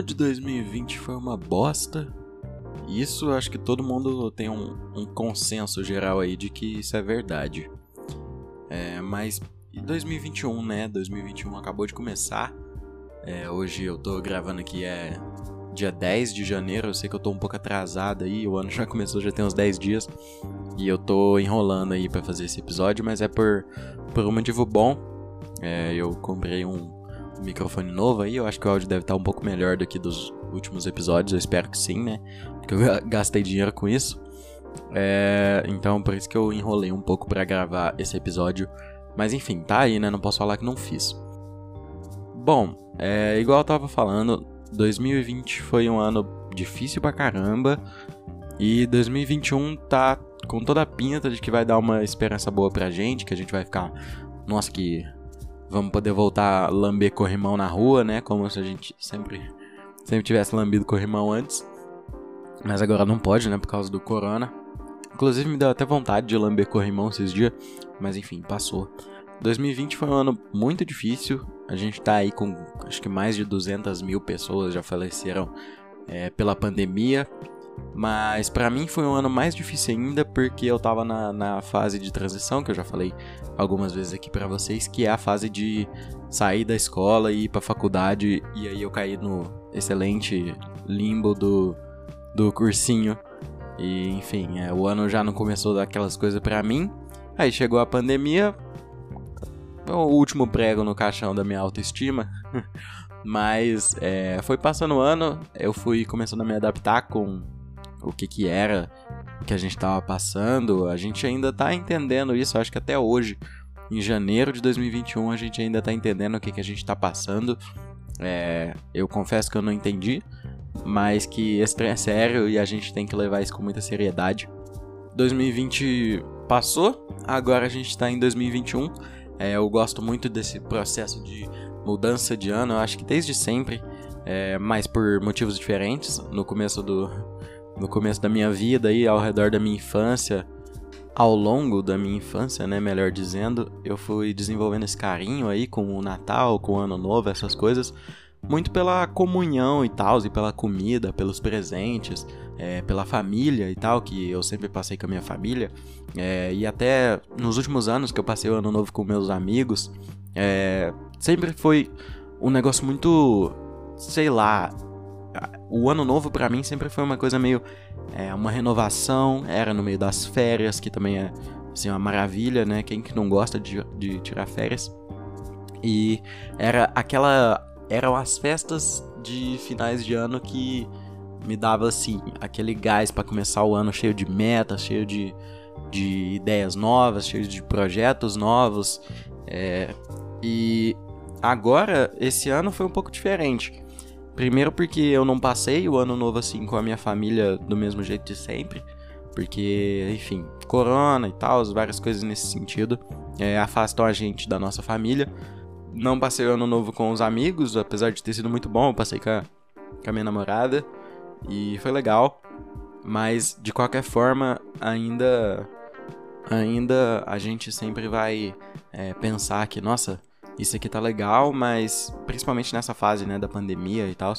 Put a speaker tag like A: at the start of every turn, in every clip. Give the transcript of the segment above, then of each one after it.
A: ano de 2020 foi uma bosta. Isso acho que todo mundo tem um, um consenso geral aí de que isso é verdade. É, mas 2021, né? 2021 acabou de começar. É, hoje eu tô gravando aqui é dia 10 de janeiro. Eu sei que eu tô um pouco atrasado aí, o ano já começou, já tem uns 10 dias. E eu tô enrolando aí para fazer esse episódio, mas é por, por um motivo bom. É, eu comprei um microfone novo aí, eu acho que o áudio deve estar um pouco melhor do que dos últimos episódios, eu espero que sim, né? Porque eu gastei dinheiro com isso. É, então por isso que eu enrolei um pouco para gravar esse episódio. Mas enfim, tá aí, né? Não posso falar que não fiz. Bom, é, igual eu tava falando, 2020 foi um ano difícil pra caramba. E 2021 tá com toda a pinta de que vai dar uma esperança boa pra gente, que a gente vai ficar. Nossa, que vamos poder voltar a lamber corrimão na rua, né? Como se a gente sempre, sempre tivesse lambido corrimão antes. Mas agora não pode, né? Por causa do corona. Inclusive me deu até vontade de lamber corrimão esses dias. Mas enfim, passou. 2020 foi um ano muito difícil. A gente tá aí com acho que mais de 200 mil pessoas já faleceram é, pela pandemia. Mas para mim foi um ano mais difícil ainda porque eu tava na, na fase de transição, que eu já falei algumas vezes aqui para vocês, que é a fase de sair da escola e ir pra faculdade. E aí eu caí no excelente limbo do, do cursinho. E enfim, é, o ano já não começou daquelas coisas para mim. Aí chegou a pandemia, o último prego no caixão da minha autoestima. Mas é, foi passando o ano, eu fui começando a me adaptar com o que que era que a gente estava passando. A gente ainda está entendendo isso, acho que até hoje, em janeiro de 2021, a gente ainda está entendendo o que que a gente está passando. É, eu confesso que eu não entendi, mas que esse trem é sério e a gente tem que levar isso com muita seriedade. 2020 passou, agora a gente está em 2021 é, eu gosto muito desse processo de mudança de ano, eu acho que desde sempre, é, mas por motivos diferentes. No começo do no começo da minha vida aí, ao redor da minha infância, ao longo da minha infância, né, melhor dizendo, eu fui desenvolvendo esse carinho aí com o Natal, com o Ano Novo, essas coisas, muito pela comunhão e tal, e pela comida, pelos presentes, é, pela família e tal, que eu sempre passei com a minha família. É, e até nos últimos anos que eu passei o ano novo com meus amigos, é, sempre foi um negócio muito, sei lá, o ano novo para mim sempre foi uma coisa meio é, uma renovação, era no meio das férias, que também é assim, uma maravilha, né? Quem que não gosta de, de tirar férias? E era aquela eram as festas de finais de ano que me dava assim aquele gás para começar o ano cheio de metas, cheio de, de ideias novas, cheio de projetos novos. É, e agora esse ano foi um pouco diferente. Primeiro porque eu não passei o ano novo assim com a minha família do mesmo jeito de sempre, porque enfim, corona e tal, várias coisas nesse sentido é, afastam a gente da nossa família. Não passei o ano novo com os amigos, apesar de ter sido muito bom, eu passei com a, com a minha namorada. E foi legal. Mas de qualquer forma, ainda ainda a gente sempre vai é, pensar que, nossa, isso aqui tá legal, mas principalmente nessa fase né, da pandemia e tal,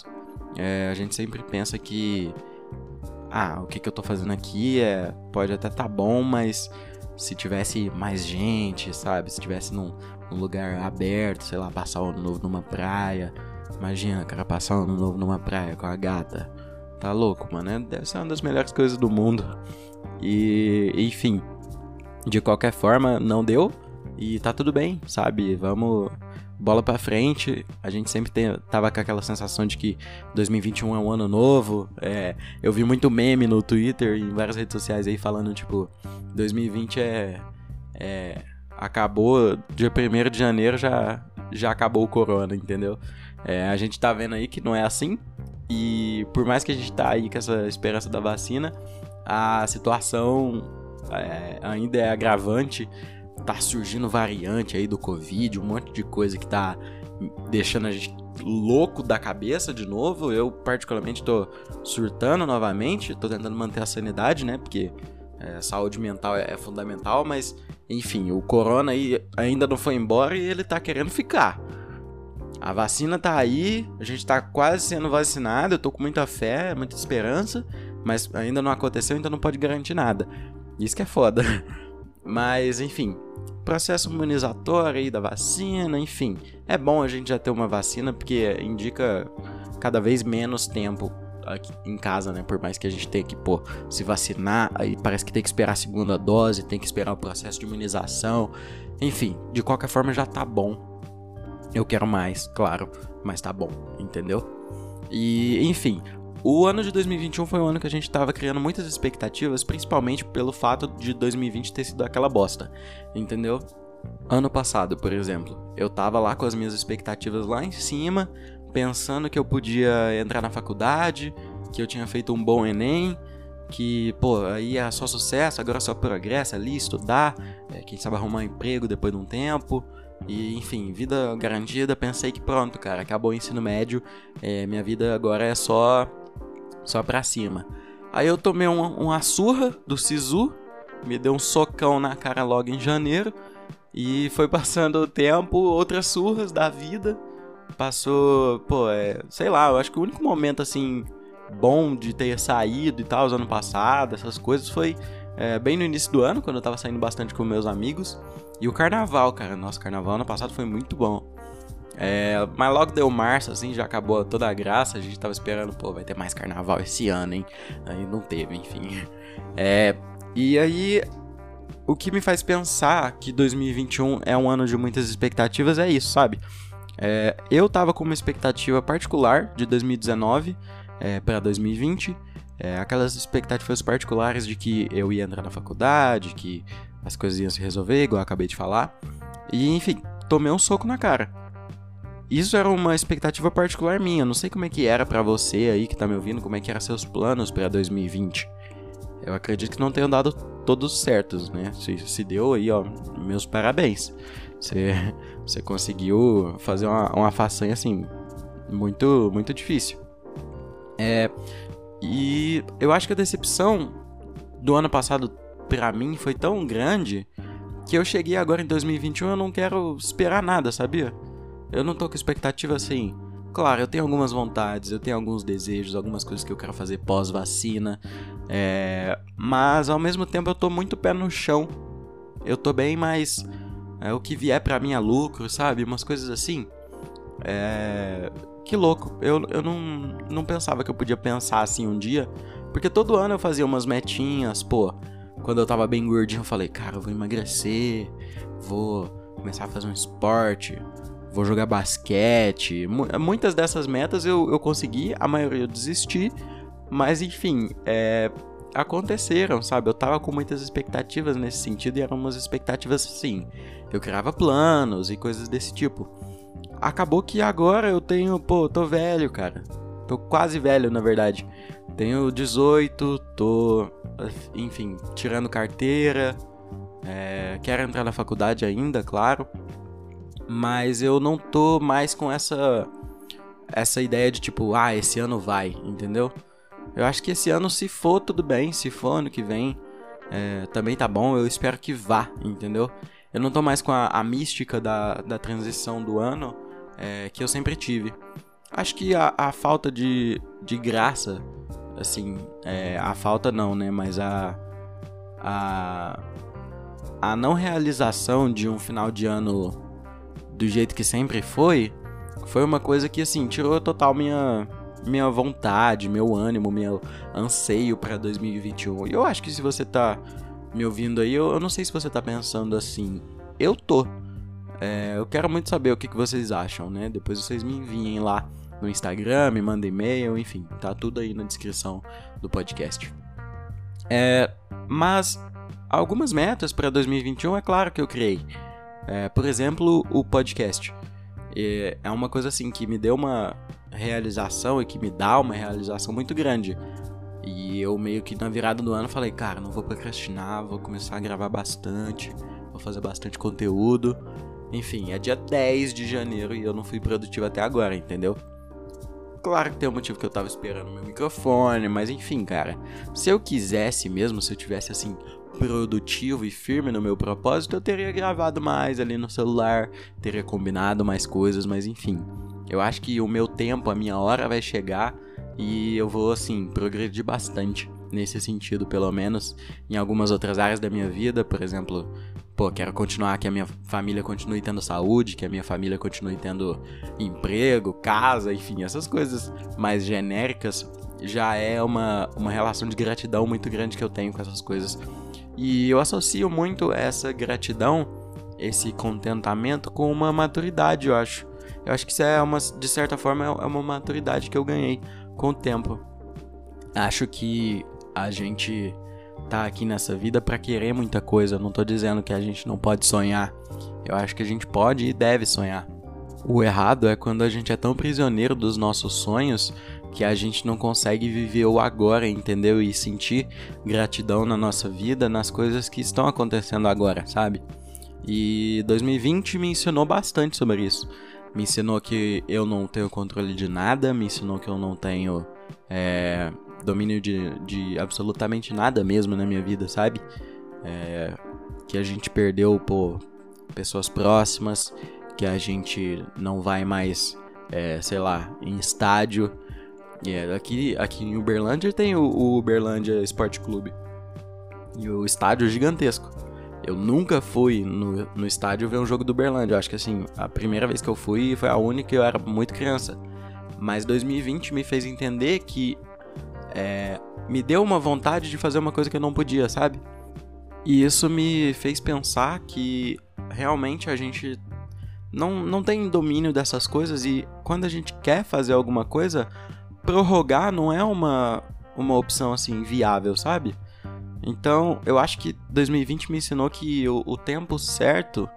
A: é, a gente sempre pensa que ah, o que, que eu tô fazendo aqui é, pode até tá bom, mas se tivesse mais gente, sabe? Se tivesse num, num lugar aberto, sei lá, passar o ano novo numa praia. Imagina, cara, passar o ano novo numa praia com a gata. Tá louco, mano. É, deve ser uma das melhores coisas do mundo. E, enfim, de qualquer forma, não deu. E tá tudo bem, sabe? Vamos bola pra frente. A gente sempre tem, tava com aquela sensação de que 2021 é um ano novo. É, eu vi muito meme no Twitter e em várias redes sociais aí falando, tipo, 2020 é. é acabou, dia 1 de janeiro já, já acabou o corona, entendeu? É, a gente tá vendo aí que não é assim. E por mais que a gente tá aí com essa esperança da vacina, a situação é, ainda é agravante. Tá surgindo variante aí do Covid, um monte de coisa que tá deixando a gente louco da cabeça de novo. Eu, particularmente, tô surtando novamente, tô tentando manter a sanidade, né? Porque é, saúde mental é, é, fundamental, mas enfim, o corona aí ainda não foi embora e ele tá querendo ficar. A vacina tá aí, a gente tá quase sendo vacinado, eu tô com muita fé, muita esperança, mas ainda não aconteceu, então não pode garantir nada. Isso que é foda. Mas, enfim, processo imunizatório aí da vacina, enfim. É bom a gente já ter uma vacina porque indica cada vez menos tempo aqui em casa, né? Por mais que a gente tenha que, pô, se vacinar, aí parece que tem que esperar a segunda dose, tem que esperar o processo de imunização. Enfim, de qualquer forma já tá bom. Eu quero mais, claro, mas tá bom, entendeu? E, enfim, o ano de 2021 foi um ano que a gente estava criando muitas expectativas, principalmente pelo fato de 2020 ter sido aquela bosta, entendeu? Ano passado, por exemplo, eu tava lá com as minhas expectativas lá em cima, pensando que eu podia entrar na faculdade, que eu tinha feito um bom Enem, que, pô, aí é só sucesso, agora só progresso ali, estudar, é, quem sabe arrumar um emprego depois de um tempo. E, enfim, vida garantida, pensei que pronto, cara, acabou o ensino médio, é, minha vida agora é só só pra cima. Aí eu tomei uma, uma surra do Sisu, me deu um socão na cara logo em janeiro. E foi passando o tempo, outras surras da vida. Passou, pô, é, sei lá, eu acho que o único momento assim bom de ter saído e tal, ano passado, essas coisas, foi é, bem no início do ano, quando eu tava saindo bastante com meus amigos. E o carnaval, cara. Nossa, carnaval ano passado foi muito bom. É, mas logo deu março, assim, já acabou toda a graça. A gente tava esperando, pô, vai ter mais carnaval esse ano, hein? Aí não teve, enfim. É, e aí, o que me faz pensar que 2021 é um ano de muitas expectativas é isso, sabe? É, eu tava com uma expectativa particular de 2019 é, para 2020. É, aquelas expectativas particulares de que eu ia entrar na faculdade, que as coisas iam se resolver, igual eu acabei de falar. E enfim, tomei um soco na cara. Isso era uma expectativa particular minha. Não sei como é que era para você aí que tá me ouvindo, como é que eram seus planos para 2020. Eu acredito que não tenham dado todos certos, né? Se, se deu aí, ó, meus parabéns. Você, você conseguiu fazer uma, uma façanha assim, muito, muito difícil. É, e eu acho que a decepção do ano passado para mim foi tão grande que eu cheguei agora em 2021 e eu não quero esperar nada, sabia? Eu não tô com expectativa assim. Claro, eu tenho algumas vontades, eu tenho alguns desejos, algumas coisas que eu quero fazer pós-vacina. É... Mas ao mesmo tempo eu tô muito pé no chão. Eu tô bem mais. É, o que vier para mim é lucro, sabe? Umas coisas assim. É... Que louco. Eu, eu não, não pensava que eu podia pensar assim um dia. Porque todo ano eu fazia umas metinhas, pô. Quando eu tava bem gordinho, eu falei, cara, eu vou emagrecer, vou começar a fazer um esporte, vou jogar basquete. Muitas dessas metas eu, eu consegui, a maioria eu desisti, mas enfim, é, aconteceram, sabe? Eu tava com muitas expectativas nesse sentido e eram umas expectativas assim. Eu criava planos e coisas desse tipo. Acabou que agora eu tenho, pô, tô velho, cara. Tô quase velho, na verdade. Tenho 18, tô, enfim, tirando carteira. É, quero entrar na faculdade ainda, claro mas eu não tô mais com essa essa ideia de tipo, ah, esse ano vai, entendeu? Eu acho que esse ano, se for, tudo bem. Se for ano que vem, é, também tá bom. Eu espero que vá, entendeu? Eu não tô mais com a, a mística da, da transição do ano é, que eu sempre tive. Acho que a, a falta de, de graça, assim, é, a falta não, né? Mas a, a, a não realização de um final de ano do jeito que sempre foi, foi uma coisa que assim tirou total minha minha vontade, meu ânimo, meu anseio para 2021. E eu acho que se você tá me ouvindo aí, eu, eu, não sei se você tá pensando assim. Eu tô. É, eu quero muito saber o que, que vocês acham, né? Depois vocês me enviem lá no Instagram, me mandem e-mail, enfim, tá tudo aí na descrição do podcast. É, mas algumas metas para 2021 é claro que eu criei. É, por exemplo, o podcast. É, uma coisa assim que me deu uma realização e que me dá uma realização muito grande. E eu meio que na virada do ano falei, cara, não vou procrastinar, vou começar a gravar bastante, vou fazer bastante conteúdo. Enfim, é dia 10 de janeiro e eu não fui produtivo até agora, entendeu? Claro que tem um motivo que eu tava esperando meu microfone, mas enfim, cara. Se eu quisesse mesmo, se eu tivesse assim, produtivo e firme no meu propósito, eu teria gravado mais ali no celular, teria combinado mais coisas, mas enfim, Eu acho que o meu tempo, a minha hora vai chegar e eu vou, assim, progredir bastante nesse sentido, pelo menos. Em algumas outras áreas da minha vida, por exemplo, pô, quero continuar que a minha família continue tendo saúde, que a minha família continue tendo emprego, casa, enfim, essas coisas mais genéricas já é uma, uma relação de gratidão muito grande que eu tenho com essas coisas. E eu associo muito essa gratidão, esse contentamento com uma maturidade, eu acho. Eu acho que isso é uma, de certa forma, é uma maturidade que eu ganhei com o tempo. Acho que a gente tá aqui nessa vida para querer muita coisa. Eu não tô dizendo que a gente não pode sonhar. Eu acho que a gente pode e deve sonhar. O errado é quando a gente é tão prisioneiro dos nossos sonhos que a gente não consegue viver o agora, entendeu? E sentir gratidão na nossa vida, nas coisas que estão acontecendo agora, sabe? E 2020 me ensinou bastante sobre isso. Me ensinou que eu não tenho controle de nada, me ensinou que eu não tenho é, domínio de, de absolutamente nada mesmo na minha vida, sabe? É, que a gente perdeu por pessoas próximas, que a gente não vai mais, é, sei lá, em estádio. É, aqui, aqui em Uberlândia tem o, o Uberlândia Esporte Clube. E o estádio é gigantesco. Eu nunca fui no, no estádio ver um jogo do Uberlândia. Eu acho que assim, a primeira vez que eu fui foi a única e eu era muito criança. Mas 2020 me fez entender que é, me deu uma vontade de fazer uma coisa que eu não podia, sabe? E isso me fez pensar que realmente a gente não, não tem domínio dessas coisas e quando a gente quer fazer alguma coisa, prorrogar não é uma, uma opção assim viável, sabe? Então, eu acho que 2020 me ensinou que o, o tempo certo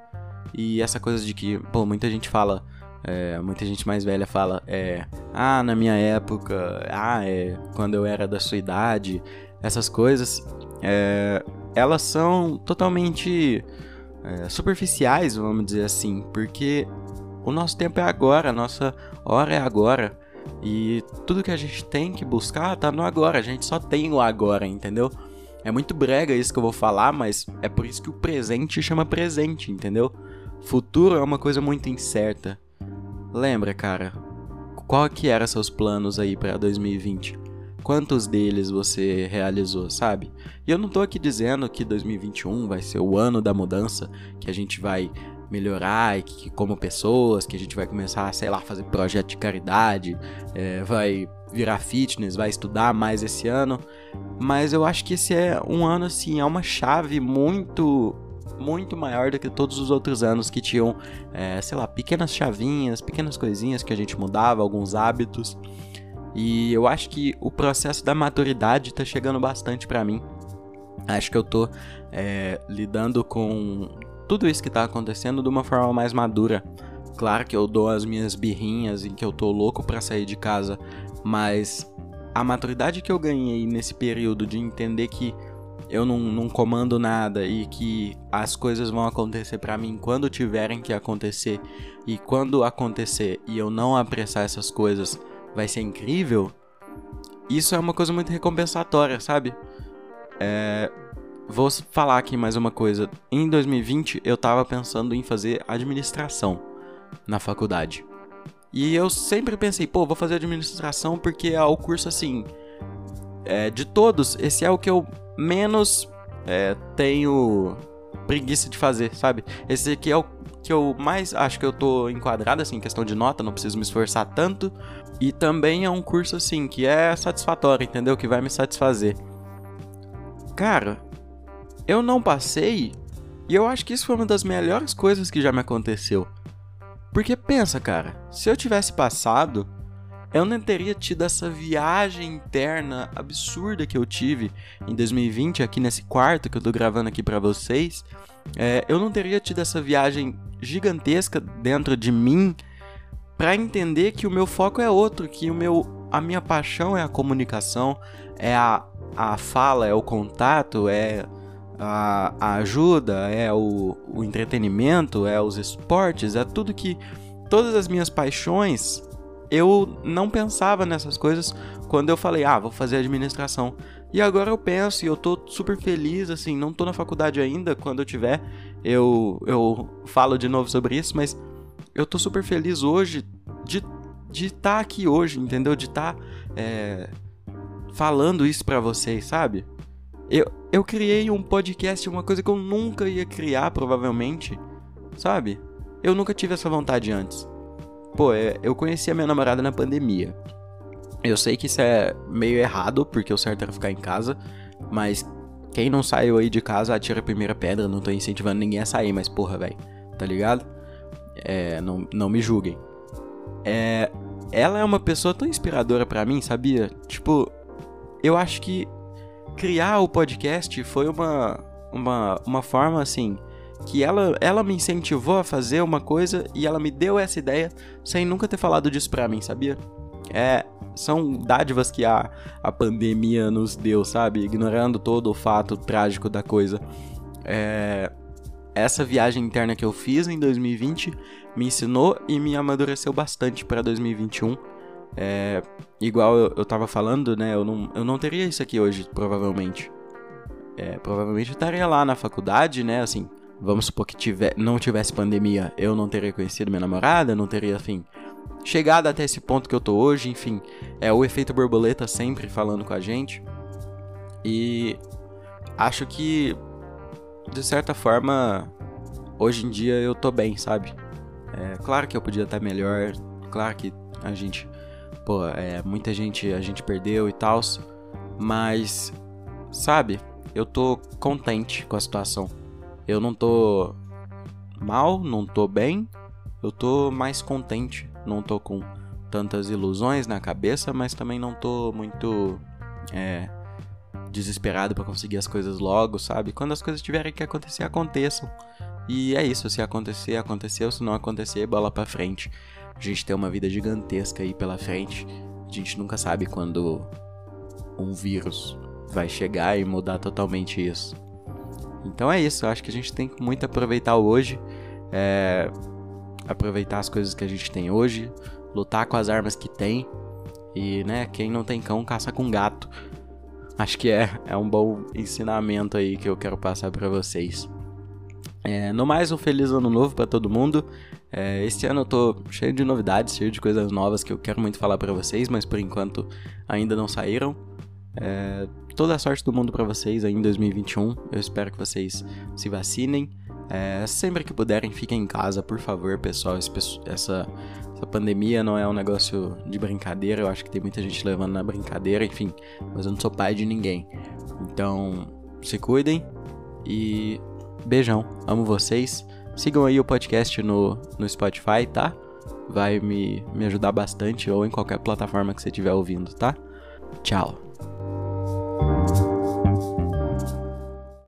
A: e essa coisa de que, pô, muita gente fala, é, muita gente mais velha fala, é, ah, na minha época, ah, é, quando eu era da sua idade, essas coisas, é, elas são totalmente é, superficiais, vamos dizer assim, porque o nosso tempo é agora, a nossa hora é agora. E tudo que a gente tem que buscar tá no agora, a gente só tem o agora, entendeu? É muito brega isso que eu vou falar, mas é por isso que o presente chama presente, entendeu? Futuro é uma coisa muito incerta. Lembra, cara, qual que eram seus planos aí para 2020? Quantos deles você realizou, sabe? E eu não tô aqui dizendo que 2021 vai ser o ano da mudança, que a gente vai melhorar e que, como pessoas, que a gente vai começar, sei lá, fazer projeto de caridade, é, vai virar fitness, vai estudar mais esse ano. Mas eu acho que esse é um ano, assim, é uma chave muito, muito maior do que todos os outros anos que tinham, é, sei lá, pequenas chavinhas, pequenas coisinhas que a gente mudava, alguns hábitos. E eu acho que o processo da maturidade tá chegando bastante para mim. Acho que eu tô é, lidando com tudo isso que tá acontecendo de uma forma mais madura. Claro que eu dou as minhas birrinhas em que eu tô louco para sair de casa, mas a maturidade que eu ganhei nesse período de entender que eu não, não comando nada e que as coisas vão acontecer para mim quando tiverem que acontecer e quando acontecer e eu não apressar essas coisas vai ser incrível. Isso é uma coisa muito recompensatória, sabe? É, Vou falar aqui mais uma coisa. Em 2020 eu tava pensando em fazer administração na faculdade. E eu sempre pensei, pô, vou fazer administração porque é o curso assim. É, de todos, esse é o que eu menos é, tenho preguiça de fazer, sabe? Esse aqui é o que eu mais acho que eu tô enquadrado, assim, em questão de nota, não preciso me esforçar tanto. E também é um curso, assim, que é satisfatório, entendeu? Que vai me satisfazer. Cara, eu não passei, e eu acho que isso foi uma das melhores coisas que já me aconteceu. Porque pensa, cara, se eu tivesse passado, eu não teria tido essa viagem interna absurda que eu tive em 2020 aqui nesse quarto que eu tô gravando aqui para vocês. É, eu não teria tido essa viagem gigantesca dentro de mim para entender que o meu foco é outro, que o meu a minha paixão é a comunicação, é a, a fala, é o contato, é a, a ajuda, é o, o entretenimento, é os esportes, é tudo que. Todas as minhas paixões, eu não pensava nessas coisas quando eu falei, ah, vou fazer administração. E agora eu penso e eu tô super feliz, assim, não tô na faculdade ainda, quando eu tiver, eu, eu falo de novo sobre isso, mas eu tô super feliz hoje de de estar tá aqui hoje, entendeu? De estar tá, é, falando isso para vocês, sabe? Eu, eu criei um podcast, uma coisa que eu nunca ia criar, provavelmente, sabe? Eu nunca tive essa vontade antes. Pô, é, eu conheci a minha namorada na pandemia. Eu sei que isso é meio errado, porque o certo era ficar em casa, mas quem não saiu aí de casa atira a primeira pedra, não tô incentivando ninguém a sair, mas porra, velho, tá ligado? É, não, não me julguem. É, ela é uma pessoa tão inspiradora para mim, sabia? Tipo, eu acho que criar o podcast foi uma, uma, uma forma assim que ela, ela me incentivou a fazer uma coisa e ela me deu essa ideia sem nunca ter falado disso pra mim, sabia? É, são dádivas que a, a pandemia nos deu, sabe? Ignorando todo o fato trágico da coisa. É, essa viagem interna que eu fiz em 2020 me ensinou e me amadureceu bastante para 2021. É, igual eu, eu tava falando, né? Eu não, eu não teria isso aqui hoje, provavelmente. É, provavelmente eu estaria lá na faculdade, né? Assim, vamos supor que tiver, não tivesse pandemia, eu não teria conhecido minha namorada, não teria, enfim, chegado até esse ponto que eu tô hoje, enfim. É o efeito borboleta sempre falando com a gente. E acho que, de certa forma, hoje em dia eu tô bem, sabe? É, claro que eu podia estar melhor, claro que a gente pô, é, muita gente a gente perdeu e tal, mas sabe, eu tô contente com a situação. Eu não tô mal, não tô bem, eu tô mais contente, não tô com tantas ilusões na cabeça, mas também não tô muito é, desesperado para conseguir as coisas logo, sabe? Quando as coisas tiverem que acontecer, aconteçam. E é isso, se acontecer, aconteceu, se não acontecer, bola para frente. A gente tem uma vida gigantesca aí pela frente. A gente nunca sabe quando um vírus vai chegar e mudar totalmente isso. Então é isso, eu acho que a gente tem que muito aproveitar hoje, é, aproveitar as coisas que a gente tem hoje, lutar com as armas que tem e, né, quem não tem cão caça com gato. Acho que é, é um bom ensinamento aí que eu quero passar para vocês. É, no mais, um feliz ano novo para todo mundo. É, este ano eu tô cheio de novidades, cheio de coisas novas que eu quero muito falar para vocês, mas por enquanto ainda não saíram. É, toda a sorte do mundo para vocês aí em 2021. Eu espero que vocês se vacinem. É, sempre que puderem, fiquem em casa, por favor, pessoal. Esse, essa, essa pandemia não é um negócio de brincadeira. Eu acho que tem muita gente levando na brincadeira, enfim. Mas eu não sou pai de ninguém. Então, se cuidem e beijão. Amo vocês. Sigam aí o podcast no, no Spotify, tá? Vai me, me ajudar bastante ou em qualquer plataforma que você estiver ouvindo, tá? Tchau.